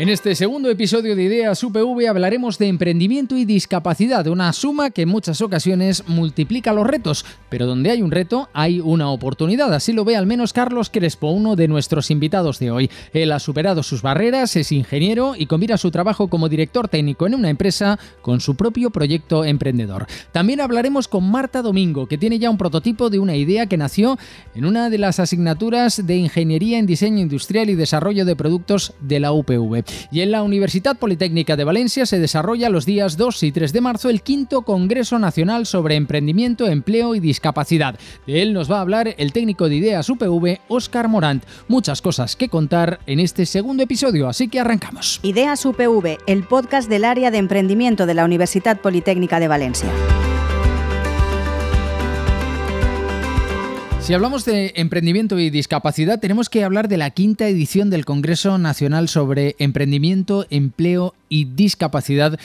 En este segundo episodio de Ideas UPV hablaremos de emprendimiento y discapacidad, una suma que en muchas ocasiones multiplica los retos, pero donde hay un reto hay una oportunidad, así lo ve al menos Carlos Crespo, uno de nuestros invitados de hoy. Él ha superado sus barreras, es ingeniero y combina su trabajo como director técnico en una empresa con su propio proyecto emprendedor. También hablaremos con Marta Domingo, que tiene ya un prototipo de una idea que nació en una de las asignaturas de Ingeniería en Diseño Industrial y Desarrollo de Productos de la UPV. Y en la Universidad Politécnica de Valencia se desarrolla los días 2 y 3 de marzo el quinto Congreso Nacional sobre Emprendimiento, Empleo y Discapacidad. De él nos va a hablar el técnico de Ideas UPV, Óscar Morant. Muchas cosas que contar en este segundo episodio, así que arrancamos. Ideas UPV, el podcast del área de emprendimiento de la Universidad Politécnica de Valencia. Si hablamos de emprendimiento y discapacidad, tenemos que hablar de la quinta edición del Congreso Nacional sobre Emprendimiento, Empleo y Discapacidad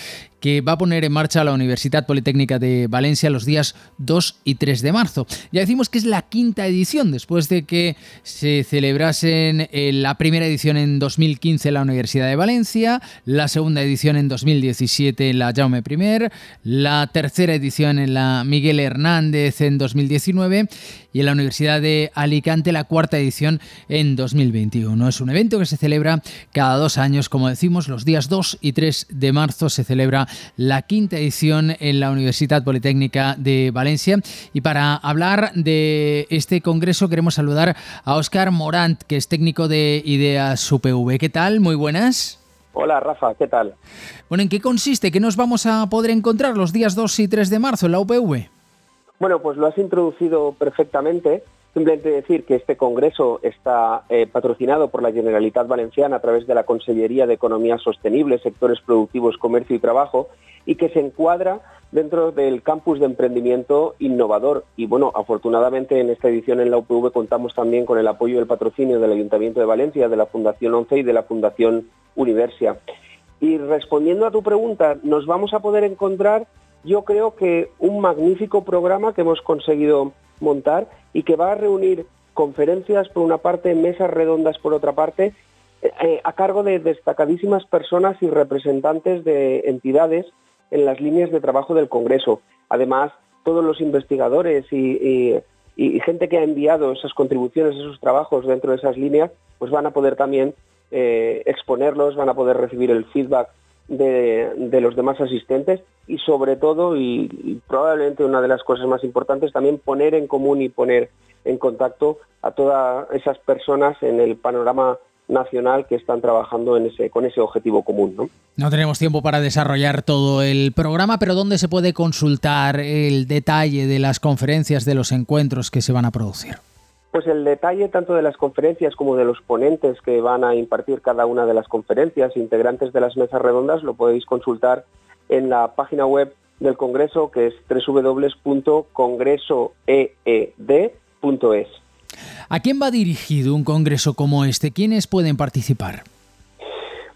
que va a poner en marcha la Universidad Politécnica de Valencia los días 2 y 3 de marzo. Ya decimos que es la quinta edición, después de que se celebrasen eh, la primera edición en 2015 en la Universidad de Valencia, la segunda edición en 2017 en la Jaume I, la tercera edición en la Miguel Hernández en 2019 y en la Universidad de Alicante la cuarta edición en 2021. Es un evento que se celebra cada dos años, como decimos, los días 2 y 3 de marzo se celebra la quinta edición en la Universidad Politécnica de Valencia. Y para hablar de este congreso queremos saludar a Óscar Morant, que es técnico de Ideas UPV. ¿Qué tal? Muy buenas. Hola Rafa, ¿qué tal? Bueno, ¿en qué consiste? ¿Qué nos vamos a poder encontrar los días 2 y 3 de marzo en la UPV? Bueno, pues lo has introducido perfectamente. Simplemente decir que este congreso está eh, patrocinado por la Generalitat Valenciana a través de la Consellería de Economía Sostenible, Sectores Productivos, Comercio y Trabajo y que se encuadra dentro del campus de emprendimiento innovador. Y bueno, afortunadamente en esta edición en la UPV contamos también con el apoyo y el patrocinio del Ayuntamiento de Valencia, de la Fundación 11 y de la Fundación Universia. Y respondiendo a tu pregunta, nos vamos a poder encontrar, yo creo que un magnífico programa que hemos conseguido montar y que va a reunir conferencias por una parte, mesas redondas por otra parte, eh, eh, a cargo de destacadísimas personas y representantes de entidades en las líneas de trabajo del Congreso. Además, todos los investigadores y, gente que ha enviado esas contribuciones, esos trabajos dentro de esas líneas, pues van a poder también eh, exponerlos, van a poder recibir el feedback de, los demás asistentes y sobre todo, y, probablemente una de las cosas más importantes, también poner en común y poner en contacto a todas esas personas en el panorama nacional que están trabajando en ese, con ese objetivo común. ¿no? no tenemos tiempo para desarrollar todo el programa, pero ¿dónde se puede consultar el detalle de las conferencias, de los encuentros que se van a producir? Pues el detalle tanto de las conferencias como de los ponentes que van a impartir cada una de las conferencias, integrantes de las mesas redondas, lo podéis consultar en la página web del Congreso, que es www.congresoeed.es. ¿A quién va dirigido un congreso como este? ¿Quiénes pueden participar?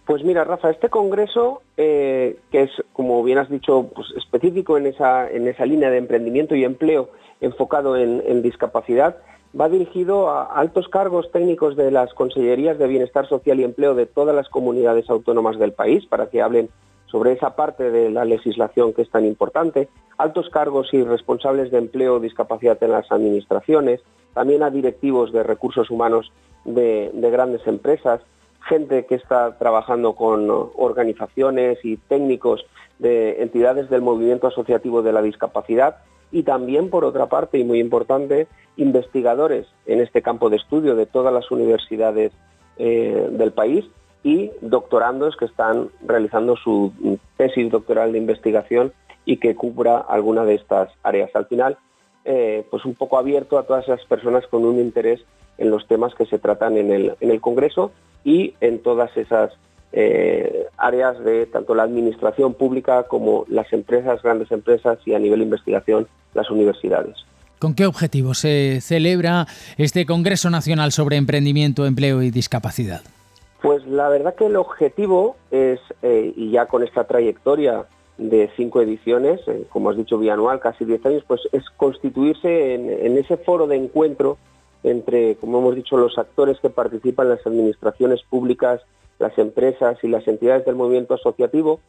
Pues mira, Rafa, este congreso, eh, que es, como bien has dicho, pues específico en esa, en esa línea de emprendimiento y empleo enfocado en discapacidad, va dirigido a altos cargos técnicos de las Consellerías de Bienestar Social y Empleo de todas las comunidades autónomas del país para que hablen sobre esa parte de la legislación que es tan importante, altos cargos y responsables de empleo o discapacidad en las administraciones, también a directivos de recursos humanos de, de grandes empresas, gente que está trabajando con organizaciones y técnicos de entidades del movimiento asociativo de la discapacidad y también, por otra parte, y muy importante, investigadores en este campo de estudio de todas las universidades eh, del país y doctorandos que están realizando su tesis doctoral de investigación y que cubra alguna de estas áreas. Al final, eh, pues un poco abierto a todas esas personas con un interés en los temas que se tratan en el, en el Congreso y en todas esas eh, áreas de tanto la administración pública como las empresas, grandes empresas y a nivel de investigación las universidades. ¿Con qué objetivo se celebra este Congreso Nacional sobre Emprendimiento, Empleo y Discapacidad? Pues la verdad que el objetivo es, eh, y ya con esta trayectoria de cinco ediciones, eh, como has dicho, bianual, casi diez años, pues es constituirse en, ese foro de encuentro entre, como hemos dicho, los actores que participan las administraciones públicas, las empresas y las entidades del movimiento asociativo,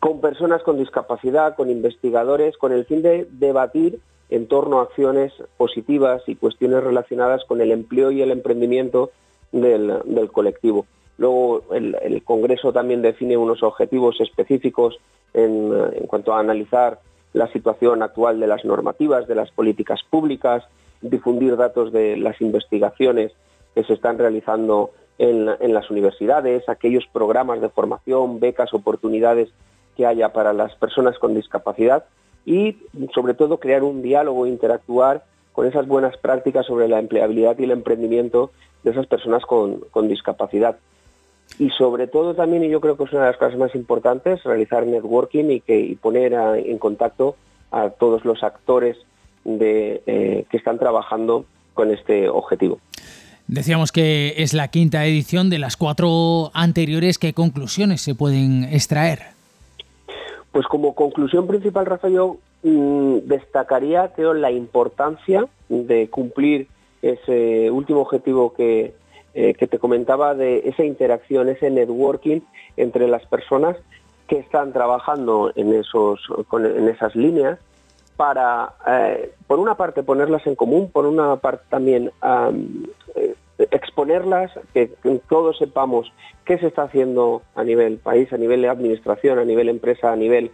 con personas con discapacidad, con investigadores, con el fin de debatir en torno a acciones positivas y cuestiones relacionadas con el empleo y el emprendimiento del, colectivo. Luego, el, Congreso también define unos objetivos específicos en, cuanto a analizar la situación actual de las normativas, de las políticas públicas, difundir datos de las investigaciones que se están realizando en, en, las universidades, aquellos programas de formación, becas, oportunidades que haya para las personas con discapacidad y, sobre todo, crear un diálogo, interactuar con esas buenas prácticas sobre la empleabilidad y el emprendimiento de esas personas con, discapacidad. Y sobre todo también, y yo creo que es una de las cosas más importantes, realizar networking y, que, poner en contacto a todos los actores de, eh, que están trabajando con este objetivo. Decíamos que es la quinta edición de las cuatro anteriores. ¿Qué conclusiones se pueden extraer? Pues como conclusión principal, Rafael, yo mm, destacaría, creo, la importancia de cumplir ese último objetivo que, eh, que te comentaba de esa interacción, ese networking entre las personas que están trabajando en, esos, en esas líneas para, eh, por una parte, ponerlas en común, por una parte también eh, exponerlas, que, todos sepamos qué se está haciendo a nivel país, a nivel de administración, a nivel empresa, a nivel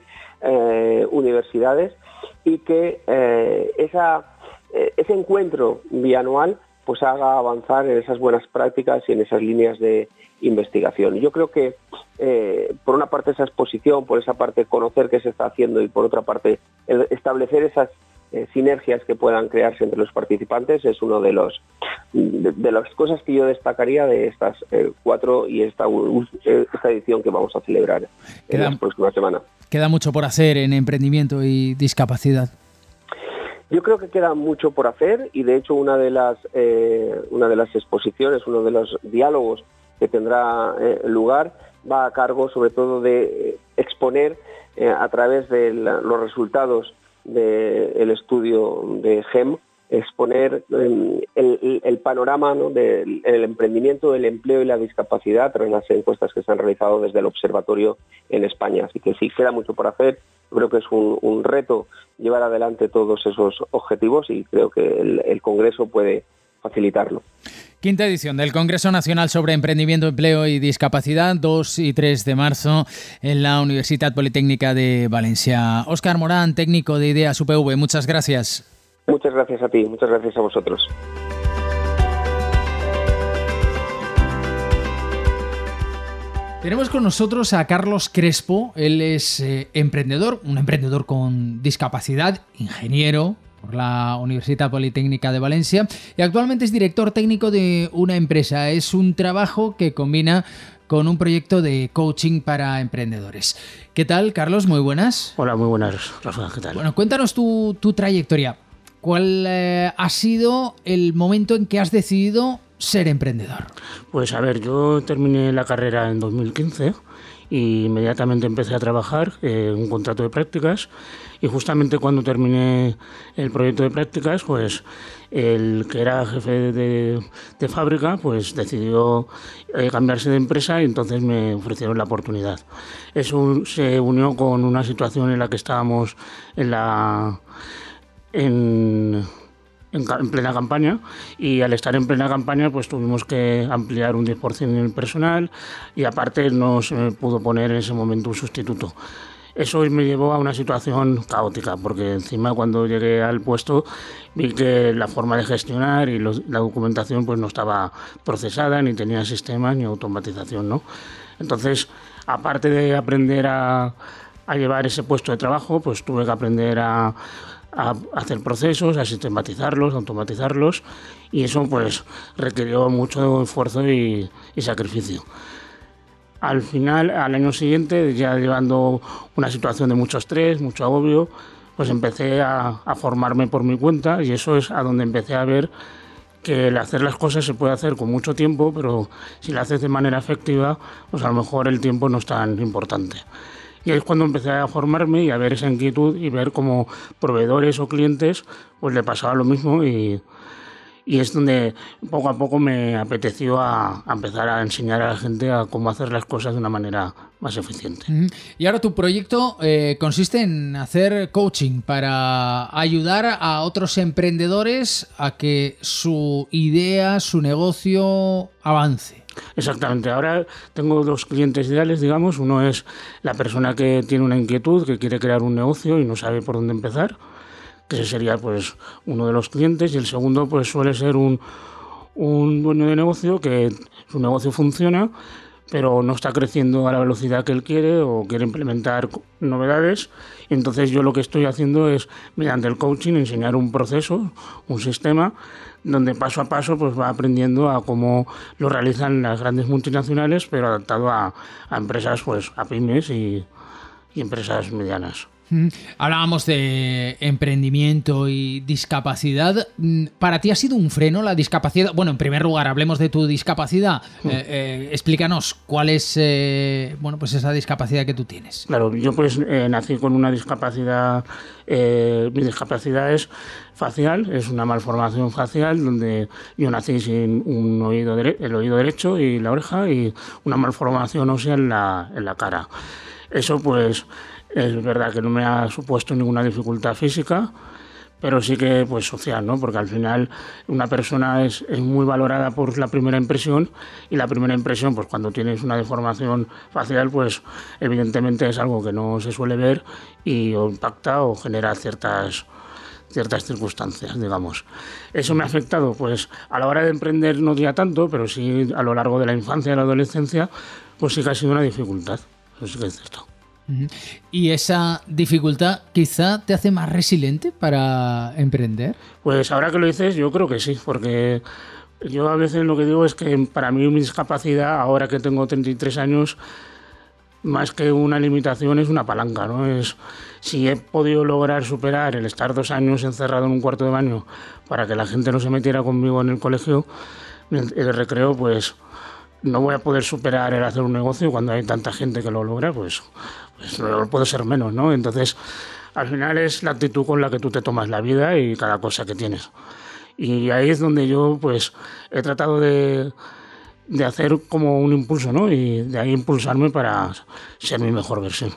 universidades, y que esa eh, ese encuentro bianual pues haga avanzar en esas buenas prácticas y en esas líneas de investigación. Yo creo que eh, por una parte esa exposición, por esa parte conocer qué se está haciendo y por otra parte establecer esas eh, sinergias que puedan crearse entre los participantes es uno de los de, las cosas que yo destacaría de estas cuatro y esta, esta edición que vamos a celebrar en la próxima semana. Queda mucho por hacer en emprendimiento y discapacidad. Yo creo que queda mucho por hacer y de hecho una de las eh, una de las exposiciones, uno de los diálogos que tendrá eh, lugar va a cargo sobre todo de eh, exponer a través de los resultados del estudio de GEM exponer em, el, panorama del emprendimiento, el empleo y la discapacidad tras las encuestas que se han realizado desde el observatorio en España. Así que sí, queda mucho por hacer. Creo que es un, reto llevar adelante todos esos objetivos y creo que el, Congreso puede facilitarlo. Quinta edición del Congreso Nacional sobre Emprendimiento, Empleo y Discapacidad, 2 y 3 de marzo en la Universidad Politécnica de Valencia. Óscar Morán, técnico de IDEAS UPV, muchas gracias. Muchas gracias a ti, muchas gracias a vosotros. Tenemos con nosotros a Carlos Crespo, él es eh, emprendedor, un emprendedor con discapacidad, ingeniero por la Universidad Politécnica de Valencia y actualmente es director técnico de una empresa. Es un trabajo que combina con un proyecto de coaching para emprendedores. ¿Qué tal, Carlos? Muy buenas. Hola, muy buenas, Rafa. ¿Qué tal? Bueno, cuéntanos tu, tu trayectoria. ¿Cuál eh, ha sido el momento en que has decidido ser emprendedor? Pues a ver, yo terminé la carrera en 2015 y inmediatamente empecé a trabajar en un contrato de prácticas y justamente cuando terminé el proyecto de prácticas, pues el que era jefe de, fábrica, pues decidió eh, cambiarse de empresa y entonces me ofrecieron la oportunidad. Eso se unió con una situación en la que estábamos en la en, plena campaña y al estar en plena campaña pues tuvimos que ampliar un 10% en el personal y aparte no se pudo poner en ese momento un sustituto. Eso me llevó a una situación caótica, porque encima cuando llegué al puesto vi que la forma de gestionar y la documentación pues no estaba procesada, ni tenía sistemas ni automatización. ¿no? Entonces, aparte de aprender a, a llevar ese puesto de trabajo, pues tuve que aprender a a hacer procesos, a sistematizarlos, a automatizarlos y eso pues requirió mucho esfuerzo y, sacrificio. Al final, al año siguiente, ya llevando una situación de mucho estrés, mucho agobio, pues empecé a, a formarme por mi cuenta y eso es a donde empecé a ver que el hacer las cosas se puede hacer con mucho tiempo, pero si lo haces de manera efectiva, pues a lo mejor el tiempo no es tan importante. Y ahí es cuando empecé a formarme y a ver esa inquietud y ver cómo proveedores o clientes pues le pasaba lo mismo y, y es donde poco a poco me apeteció a, empezar a enseñar a la gente a cómo hacer las cosas de una manera más eficiente. Y ahora tu proyecto eh, consiste en hacer coaching para ayudar a otros emprendedores a que su idea, su negocio avance. Exactamente. Ahora tengo dos clientes ideales, digamos. Uno es la persona que tiene una inquietud, que quiere crear un negocio y no sabe por dónde empezar que ese sería pues uno de los clientes y el segundo pues suele ser un, un dueño de negocio que su negocio funciona pero no está creciendo a la velocidad que él quiere o quiere implementar novedades. Entonces yo lo que estoy haciendo es, mediante el coaching, enseñar un proceso, un sistema, donde paso a paso pues va aprendiendo a cómo lo realizan las grandes multinacionales, pero adaptado a, a empresas, pues a pymes y, y empresas medianas. Hablábamos de emprendimiento y discapacidad. Mm, ¿Para ti ha sido un freno la discapacidad? Bueno, en primer lugar, hablemos de tu discapacidad. Eh, eh, explícanos cuál es eh, bueno, pues esa discapacidad que tú tienes. Claro, yo pues nací con una discapacidad. mi discapacidad es facial, es una malformación facial donde yo nací sin un oído el oído derecho y la oreja y una malformación ósea en la, en la cara. Eso pues es verdad que no me ha supuesto ninguna dificultad física, pero sí que pues social, ¿no? Porque al final una persona es, es, muy valorada por la primera impresión y la primera impresión, pues cuando tienes una deformación facial, pues evidentemente es algo que no se suele ver y o impacta o genera ciertas ciertas circunstancias, digamos. Eso me ha afectado, pues a la hora de emprender no diría tanto, pero sí a lo largo de la infancia y la adolescencia, pues sí que ha sido una dificultad. Eso sí que es cierto. ¿Y esa dificultad quizá te hace más resiliente para emprender? Pues ahora que lo dices, yo creo que sí, porque yo a veces lo que digo es que para mí mi discapacidad, ahora que tengo 33 años, más que una limitación es una palanca, ¿no? Es si he podido lograr superar el estar dos años encerrado en un cuarto de baño para que la gente no se metiera conmigo en el colegio, el recreo, pues no voy a poder superar el hacer un negocio cuando hay tanta gente que lo logra, pues, pues no puedo ser menos, ¿no? Entonces, al final es la actitud con la que tú te tomas la vida y cada cosa que tienes. Y ahí es donde yo, pues, he tratado de, de hacer como un impulso, ¿no? Y de ahí impulsarme para ser mi mejor versión.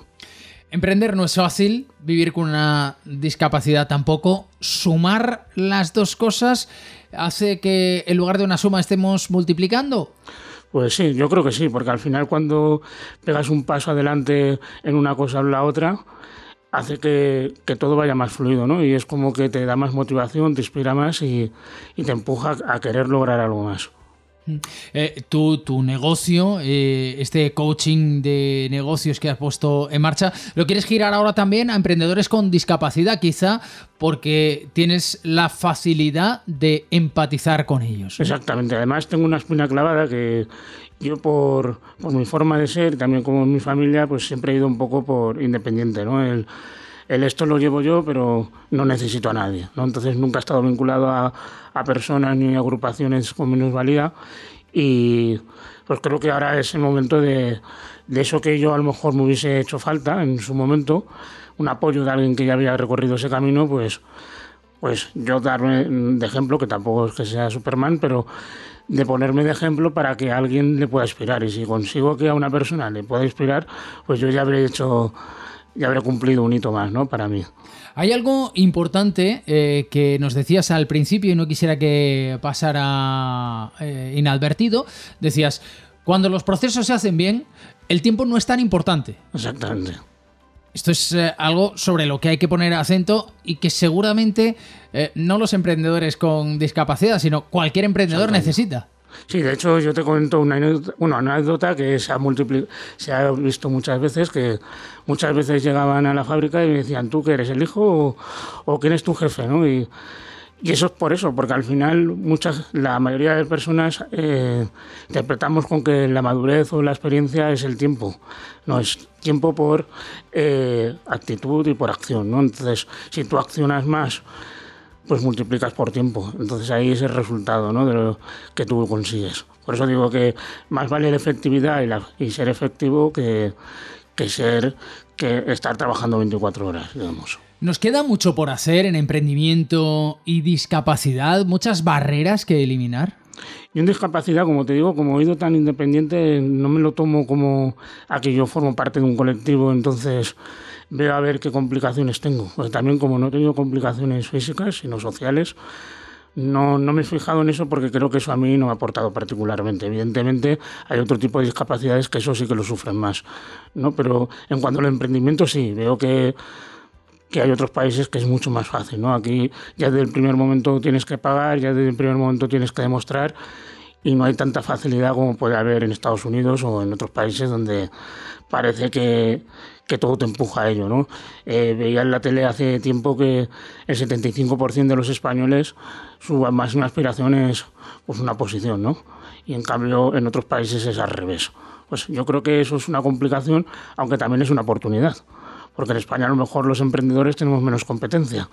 Emprender no es fácil, vivir con una discapacidad tampoco. Sumar las dos cosas hace que en lugar de una suma estemos multiplicando. Pues sí, yo creo que sí, porque al final cuando pegas un paso adelante en una cosa o en la otra, hace que, todo vaya más fluido, ¿no? Y es como que te da más motivación, te inspira más y, y te empuja a querer lograr algo más. Eh, tu, negocio, eh, este coaching de negocios que has puesto en marcha, ¿lo quieres girar ahora también a emprendedores con discapacidad, quizá porque tienes la facilidad de empatizar con ellos? Exactamente, además tengo una espina clavada que yo por, mi forma de ser, también como mi familia, pues siempre he ido un poco por independiente, ¿no? El, esto lo llevo yo, pero no necesito a nadie. ¿no? Entonces nunca he estado vinculado a, a personas ni agrupaciones con minusvalía y pues creo que ahora es el momento de, de eso que yo a lo mejor me hubiese hecho falta en su momento, un apoyo de alguien que ya había recorrido ese camino, pues, pues yo darme de ejemplo, que tampoco es que sea Superman, pero de ponerme de ejemplo para que alguien le pueda inspirar. Y si consigo que a una persona le pueda inspirar, pues yo ya habré hecho, ya habré cumplido un hito más, ¿no? Para mí. Hay algo importante eh, que nos decías al principio y no quisiera que pasara eh, inadvertido. Decías, cuando los procesos se hacen bien, el tiempo no es tan importante. Exactamente. Esto es eh, algo sobre lo que hay que poner acento y que seguramente no los emprendedores con discapacidad, sino cualquier emprendedor necesita. Sí, de hecho yo te comento una anécdota, que se ha, se ha visto muchas veces, que muchas veces llegaban a la fábrica y me decían, ¿tú que eres el hijo o, quién es tu jefe? ¿no? Y, eso es por eso, porque al final muchas, la mayoría de personas eh, interpretamos con que la madurez o la experiencia es el tiempo. No, es tiempo por eh, actitud y por acción. ¿no? Entonces, si tú accionas más pues multiplicas por tiempo. Entonces ahí es el resultado ¿no? de lo que tú consigues. Por eso digo que más vale la efectividad y, ser efectivo que, que ser que estar trabajando 24 horas, digamos. Nos queda mucho por hacer en emprendimiento y discapacidad, muchas barreras que eliminar. Y en discapacidad, como te digo, como he ido tan independiente, no me lo tomo como a que yo formo parte de un colectivo, entonces veo a ver qué complicaciones tengo. Pues también como no he tenido complicaciones físicas, sino sociales, no, no me he fijado en eso porque creo que eso a mí no me ha aportado particularmente. Evidentemente hay otro tipo de discapacidades que eso sí que lo sufren más. ¿no? Pero en cuanto al emprendimiento sí, veo que que hay otros países que es mucho más fácil, ¿no? Aquí ya desde el primer momento tienes que pagar, ya desde el primer momento tienes que demostrar y no hay tanta facilidad como puede haber en Estados Unidos o en otros países donde parece que, que todo te empuja a ello, ¿no? Eh, veía en la tele hace tiempo que el 75% de los españoles su máxima aspiración es pues, una posición, ¿no? Y en cambio en otros países es al revés. Pues yo creo que eso es una complicación, aunque también es una oportunidad porque en España a lo mejor los emprendedores tenemos menos competencia.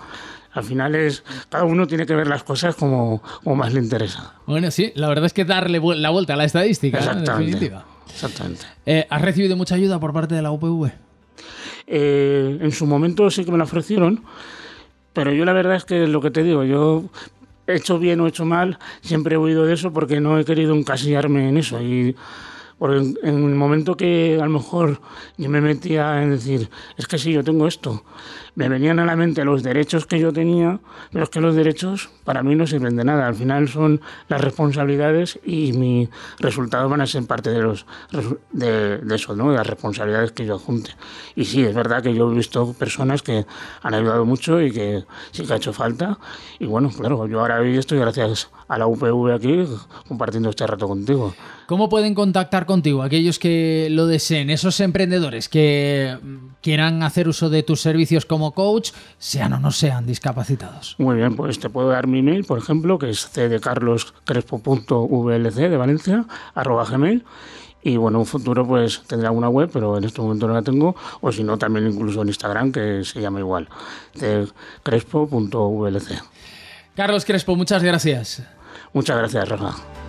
Al final es, cada uno tiene que ver las cosas como, más le interesa. Bueno, sí, la verdad es que darle la vuelta a la estadística, Exactamente. definitiva. Exactamente. Eh, ¿Has recibido mucha ayuda por parte de la UPV? Eh, en su momento sí que me la ofrecieron, pero yo la verdad es que lo que te digo, yo he hecho bien o he hecho mal, siempre he oído de eso porque no he querido encasillarme en eso. Y porque en, el momento que a lo mejor yo me metía en decir, es que si yo tengo esto, me venían a la mente los derechos que yo tenía, pero es que los derechos para mí no sirven de nada. Al final son las responsabilidades y mi resultado van a ser parte de los de, eso, ¿no? de las responsabilidades que yo junte. Y sí, es verdad que yo he visto personas que han ayudado mucho y que sí que ha hecho falta. Y bueno, claro, yo ahora estoy gracias a la UPV aquí compartiendo este rato contigo. ¿Cómo pueden contactar contigo aquellos que lo deseen, esos emprendedores que quieran hacer uso de tus servicios como coach, sean o no sean discapacitados? Muy bien, pues te puedo dar mi email, por ejemplo, que es cdecarloscrespo.vlc de Valencia, arroba gmail. Y bueno, en un futuro pues tendré una web, pero en este momento no la tengo. O si no, también incluso en Instagram, que se llama igual, crespo.vlc. Carlos Crespo, muchas gracias. Muchas gracias, Rafa.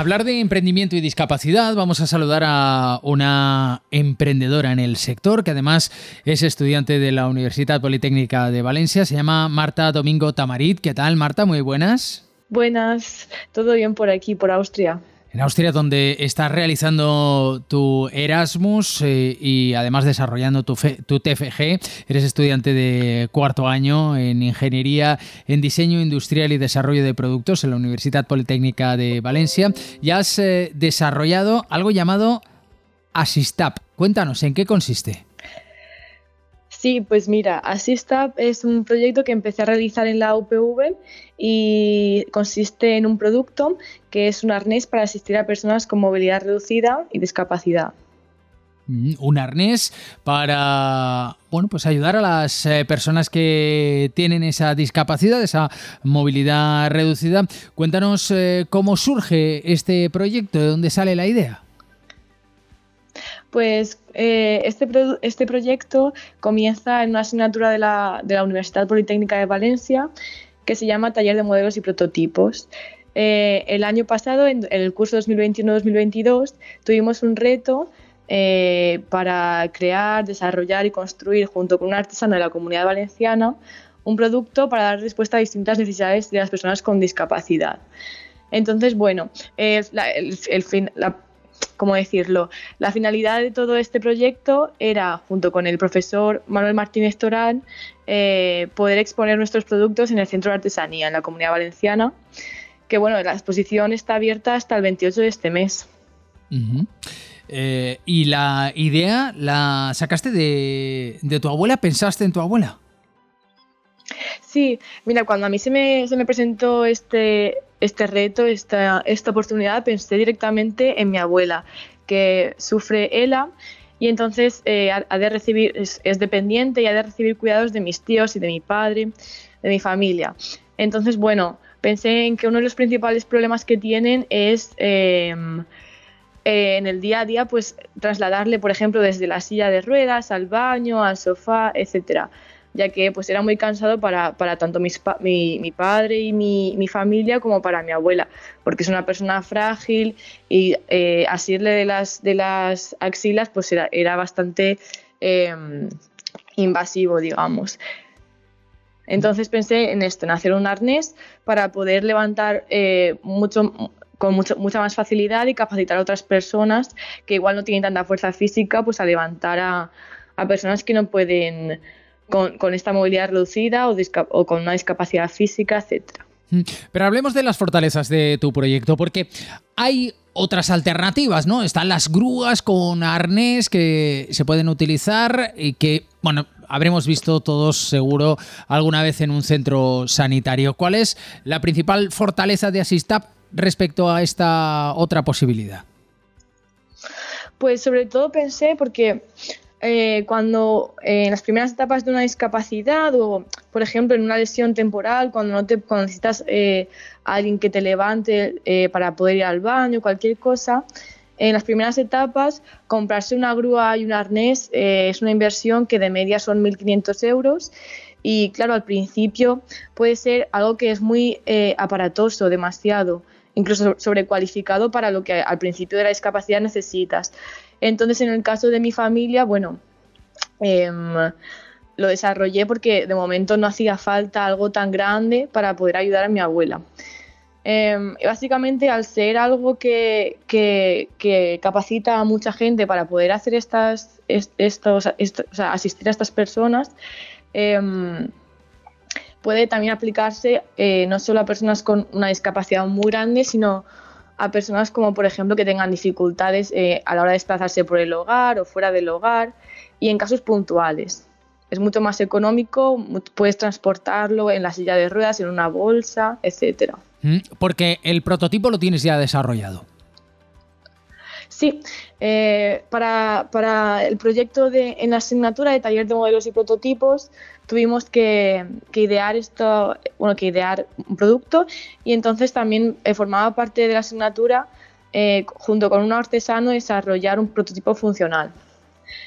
Hablar de emprendimiento y discapacidad, vamos a saludar a una emprendedora en el sector que además es estudiante de la Universidad Politécnica de Valencia. Se llama Marta Domingo Tamarit. ¿Qué tal, Marta? Muy buenas. Buenas, todo bien por aquí, por Austria. En Austria, donde estás realizando tu Erasmus eh, y además desarrollando tu, TFG, eres estudiante de cuarto año en Ingeniería en Diseño Industrial y Desarrollo de Productos en la Universidad Politécnica de Valencia y has eh, desarrollado algo llamado Asistap. Cuéntanos, ¿en qué consiste? Sí, pues mira, Assistab es un proyecto que empecé a realizar en la UPV y consiste en un producto que es un arnés para asistir a personas con movilidad reducida y discapacidad. Mm, un arnés para bueno, pues ayudar a las eh, personas que tienen esa discapacidad, esa movilidad reducida. Cuéntanos eh, cómo surge este proyecto, de dónde sale la idea. Pues eh, este, este proyecto comienza en una asignatura de la, Universidad Politécnica de Valencia que se llama Taller de Modelos y Prototipos. Eh, el año pasado, en, el curso 2021-2022, tuvimos un reto eh, para crear, desarrollar y construir, junto con un artesano de la comunidad valenciana, un producto para dar respuesta a distintas necesidades de las personas con discapacidad. Entonces, bueno, el, el, fin, la, ¿cómo decirlo? La finalidad de todo este proyecto era, junto con el profesor Manuel Martínez Torán, eh, poder exponer nuestros productos en el Centro de Artesanía, en la Comunidad Valenciana, que bueno, la exposición está abierta hasta el 28 de este mes. Eh, ¿Y la idea la sacaste de, de tu abuela? ¿Pensaste en tu abuela? Sí, mira, cuando a mí se me, se me presentó este, este reto, esta, esta oportunidad, pensé directamente en mi abuela, que sufre ELA y entonces eh, ha, de recibir, es, dependiente y ha de recibir cuidados de mis tíos y de mi padre, de mi familia. Entonces, bueno, pensé en que uno de los principales problemas que tienen es em, eh, en el día a día, pues trasladarle, por ejemplo, desde la silla de ruedas al baño, al sofá, etcétera ya que pues era muy cansado para, tanto mis, mi, padre y mi, familia como para mi abuela, porque es una persona frágil y eh, asirle de las, de las axilas pues era, era bastante em, invasivo, digamos. Entonces pensé en esto, en hacer un arnés para poder levantar eh, mucho, con mucha más facilidad y capacitar a otras personas que igual no tienen tanta fuerza física pues a levantar a, a personas que no pueden con, esta movilidad reducida o, con una discapacidad física, etcétera. Mm, pero hablemos de las fortalezas de tu proyecto, porque hay otras alternativas, ¿no? Están las grúas con arnés que se pueden utilizar y que, bueno, habremos visto todos seguro alguna vez en un centro sanitario. ¿Cuál es la principal fortaleza de Asistap respecto a esta otra posibilidad? Pues sobre todo pensé porque eh, cuando eh, en las primeras etapas de una discapacidad o, por ejemplo, en una lesión temporal, cuando no te necesitas eh, a alguien que te levante para poder ir al baño, cualquier cosa, en las primeras etapas comprarse una grúa y un arnés es una inversión que de media son 1.500 euros y claro, al principio puede ser algo que es muy aparatoso, demasiado, incluso sobrecualificado para lo que al principio de la discapacidad necesitas. Entonces, en el caso de mi familia, bueno, em, lo desarrollé porque de momento no hacía falta algo tan grande para poder ayudar a mi abuela. Em, básicamente, al ser algo que, capacita a mucha gente para poder hacer estas, estos, asistir a estas personas, em, puede también aplicarse eh, no solo a personas con una discapacidad muy grande, sino a personas como por ejemplo que tengan dificultades eh, a la hora de desplazarse por el hogar o fuera del hogar y en casos puntuales. Es mucho más económico, puedes transportarlo en la silla de ruedas, en una bolsa, etc. Mm, porque el prototipo lo tienes ya desarrollado. Sí, eh, para, el proyecto de, en la asignatura de taller de modelos y prototipos tuvimos que, idear esto, bueno, que idear un producto y entonces también eh, formaba parte de la asignatura eh, junto con un artesano desarrollar un prototipo funcional.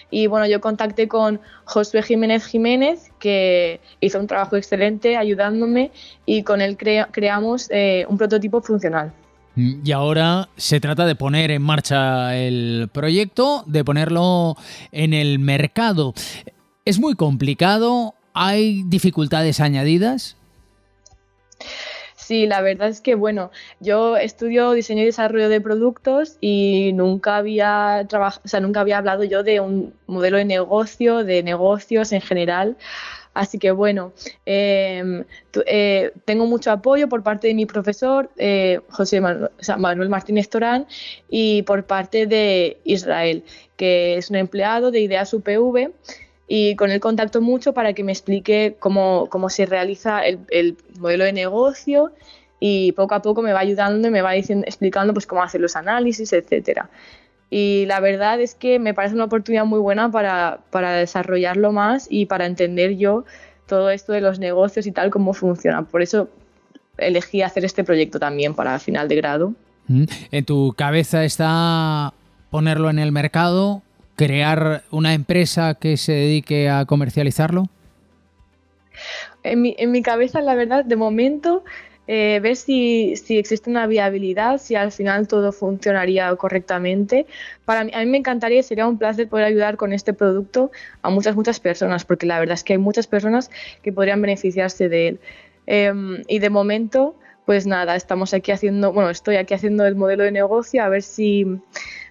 Y bueno, yo contacté con Josué Jiménez Jiménez, que hizo un trabajo excelente ayudándome y con él creamos un prototipo funcional. Y ahora se trata de poner en marcha el proyecto, de ponerlo en el mercado. ¿Es muy complicado? ¿Hay dificultades añadidas? Sí, la verdad es que bueno, yo estudio diseño y desarrollo de productos y nunca había trabajado, sea, nunca había hablado yo de un modelo de negocio, de negocios en general. Así que bueno, em, eh, tengo mucho apoyo por parte de mi profesor, eh, José Manuel, Martínez Torán, y por parte de Israel, que es un empleado de Ideas UPV y con él contacto mucho para que me explique cómo, se realiza el, modelo de negocio y poco a poco me va ayudando y me va diciendo, explicando pues, cómo hacer los análisis, etcétera. Y la verdad es que me parece una oportunidad muy buena para, desarrollarlo más y para entender yo todo esto de los negocios y tal, cómo funciona. Por eso elegí hacer este proyecto también para final de grado. Mm. ¿En tu cabeza está ponerlo en el mercado, crear una empresa que se dedique a comercializarlo? En mi, en mi cabeza, la verdad, de momento eh, ver si, existe una viabilidad, si al final todo funcionaría correctamente. Para mí, a mí me encantaría y sería un placer poder ayudar con este producto a muchas, muchas personas, porque la verdad es que hay muchas personas que podrían beneficiarse de él. Em, y de momento, pues nada, estamos aquí haciendo, bueno, estoy aquí haciendo el modelo de negocio, a ver si,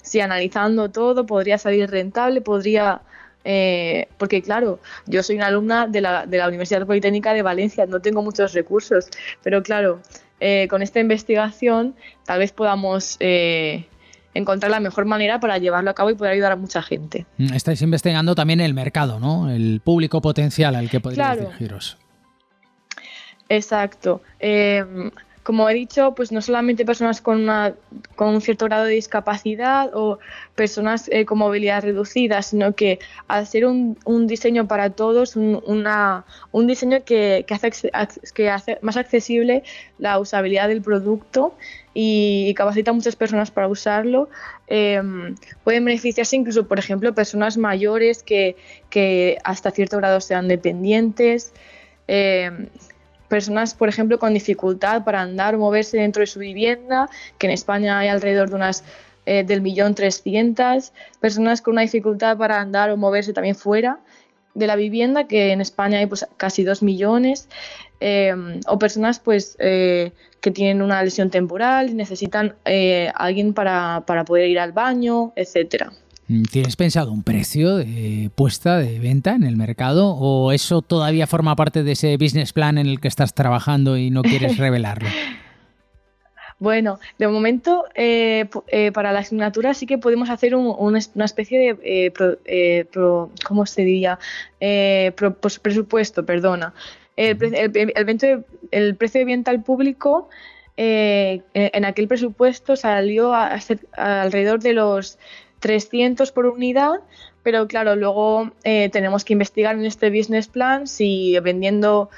si analizando todo podría salir rentable, podría eh, porque claro, yo soy una alumna de la, de la, Universidad Politécnica de Valencia, no tengo muchos recursos, pero claro, eh, con esta investigación tal vez podamos eh, encontrar la mejor manera para llevarlo a cabo y poder ayudar a mucha gente. Mm, estáis investigando también el mercado, ¿no? El público potencial al que podríais claro. dirigiros. Exacto. Como he dicho, pues no solamente personas con, una, con un cierto grado de discapacidad o personas eh, con movilidad reducida, sino que al ser un, un diseño para todos, un, una, un diseño que, que, hace, que hace más accesible la usabilidad del producto y capacita a muchas personas para usarlo. Em, pueden beneficiarse incluso, por ejemplo, personas mayores que, que hasta cierto grado sean dependientes. Em, personas, por ejemplo, con dificultad para andar o moverse dentro de su vivienda, que en España hay alrededor de unas eh, del millón trescientas, personas con una dificultad para andar o moverse también fuera de la vivienda, que en España hay pues, casi dos millones, em, o personas pues eh, que tienen una lesión temporal y necesitan eh, alguien para, para, poder ir al baño, etcétera. ¿Tienes pensado un precio de puesta de venta en el mercado o eso todavía forma parte de ese business plan en el que estás trabajando y no quieres revelarlo? Bueno, de momento eh, eh, para la asignatura sí que podemos hacer un, una especie de, eh, pro, pro, ¿cómo se diría? Pro, pues presupuesto, perdona. El, el, el, el, precio de venta al público en aquel presupuesto salió a, a alrededor de los 300 por unidad, pero claro, luego tenemos que investigar en este business plan si vendiendo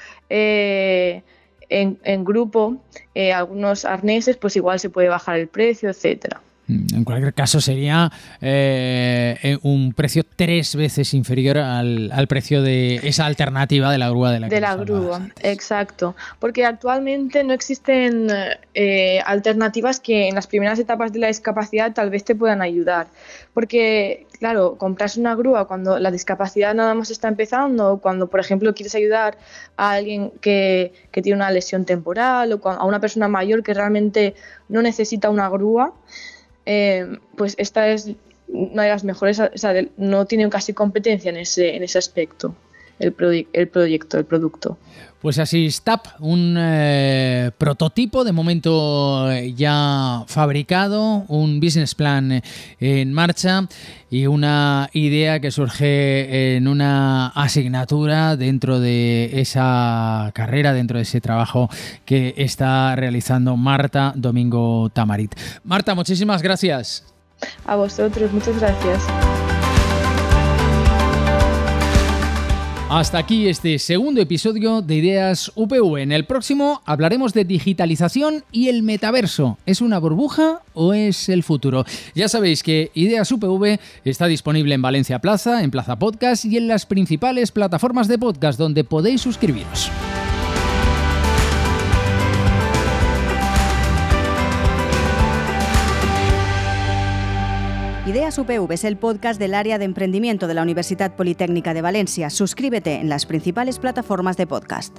en, en grupo eh, algunos arneses, pues igual se puede bajar el precio, etcétera. En cualquier caso sería eh, eh, un precio tres veces inferior al, al, precio de esa alternativa de la grúa de la De la grúa, exacto. Porque actualmente no existen eh, alternativas que en las primeras etapas de la discapacidad tal vez te puedan ayudar. Porque, claro, comprarse una grúa cuando la discapacidad nada más está empezando, cuando, por ejemplo, quieres ayudar a alguien que, que tiene una lesión temporal o a una persona mayor que realmente no necesita una grúa, eh, pues esta es una de las mejores, o sea, no tiene casi competencia en ese, en ese aspecto. El, proye el, proyecto, el producto. Pues así, STAP, un eh, prototipo de momento ya fabricado, un business plan en marcha y una idea que surge en una asignatura dentro de esa carrera, dentro de ese trabajo que está realizando Marta Domingo Tamarit. Marta, muchísimas gracias. A vosotros, muchas gracias. Hasta aquí este segundo episodio de Ideas UPV. En el próximo hablaremos de digitalización y el metaverso. ¿Es una burbuja o es el futuro? Ya sabéis que Ideas UPV está disponible en Valencia Plaza, en Plaza Podcast y en las principales plataformas de podcast donde podéis suscribiros. Ideas UPV es el podcast del área de emprendimiento de la Universidad Politécnica de Valencia. Suscríbete en las principales plataformas de podcast.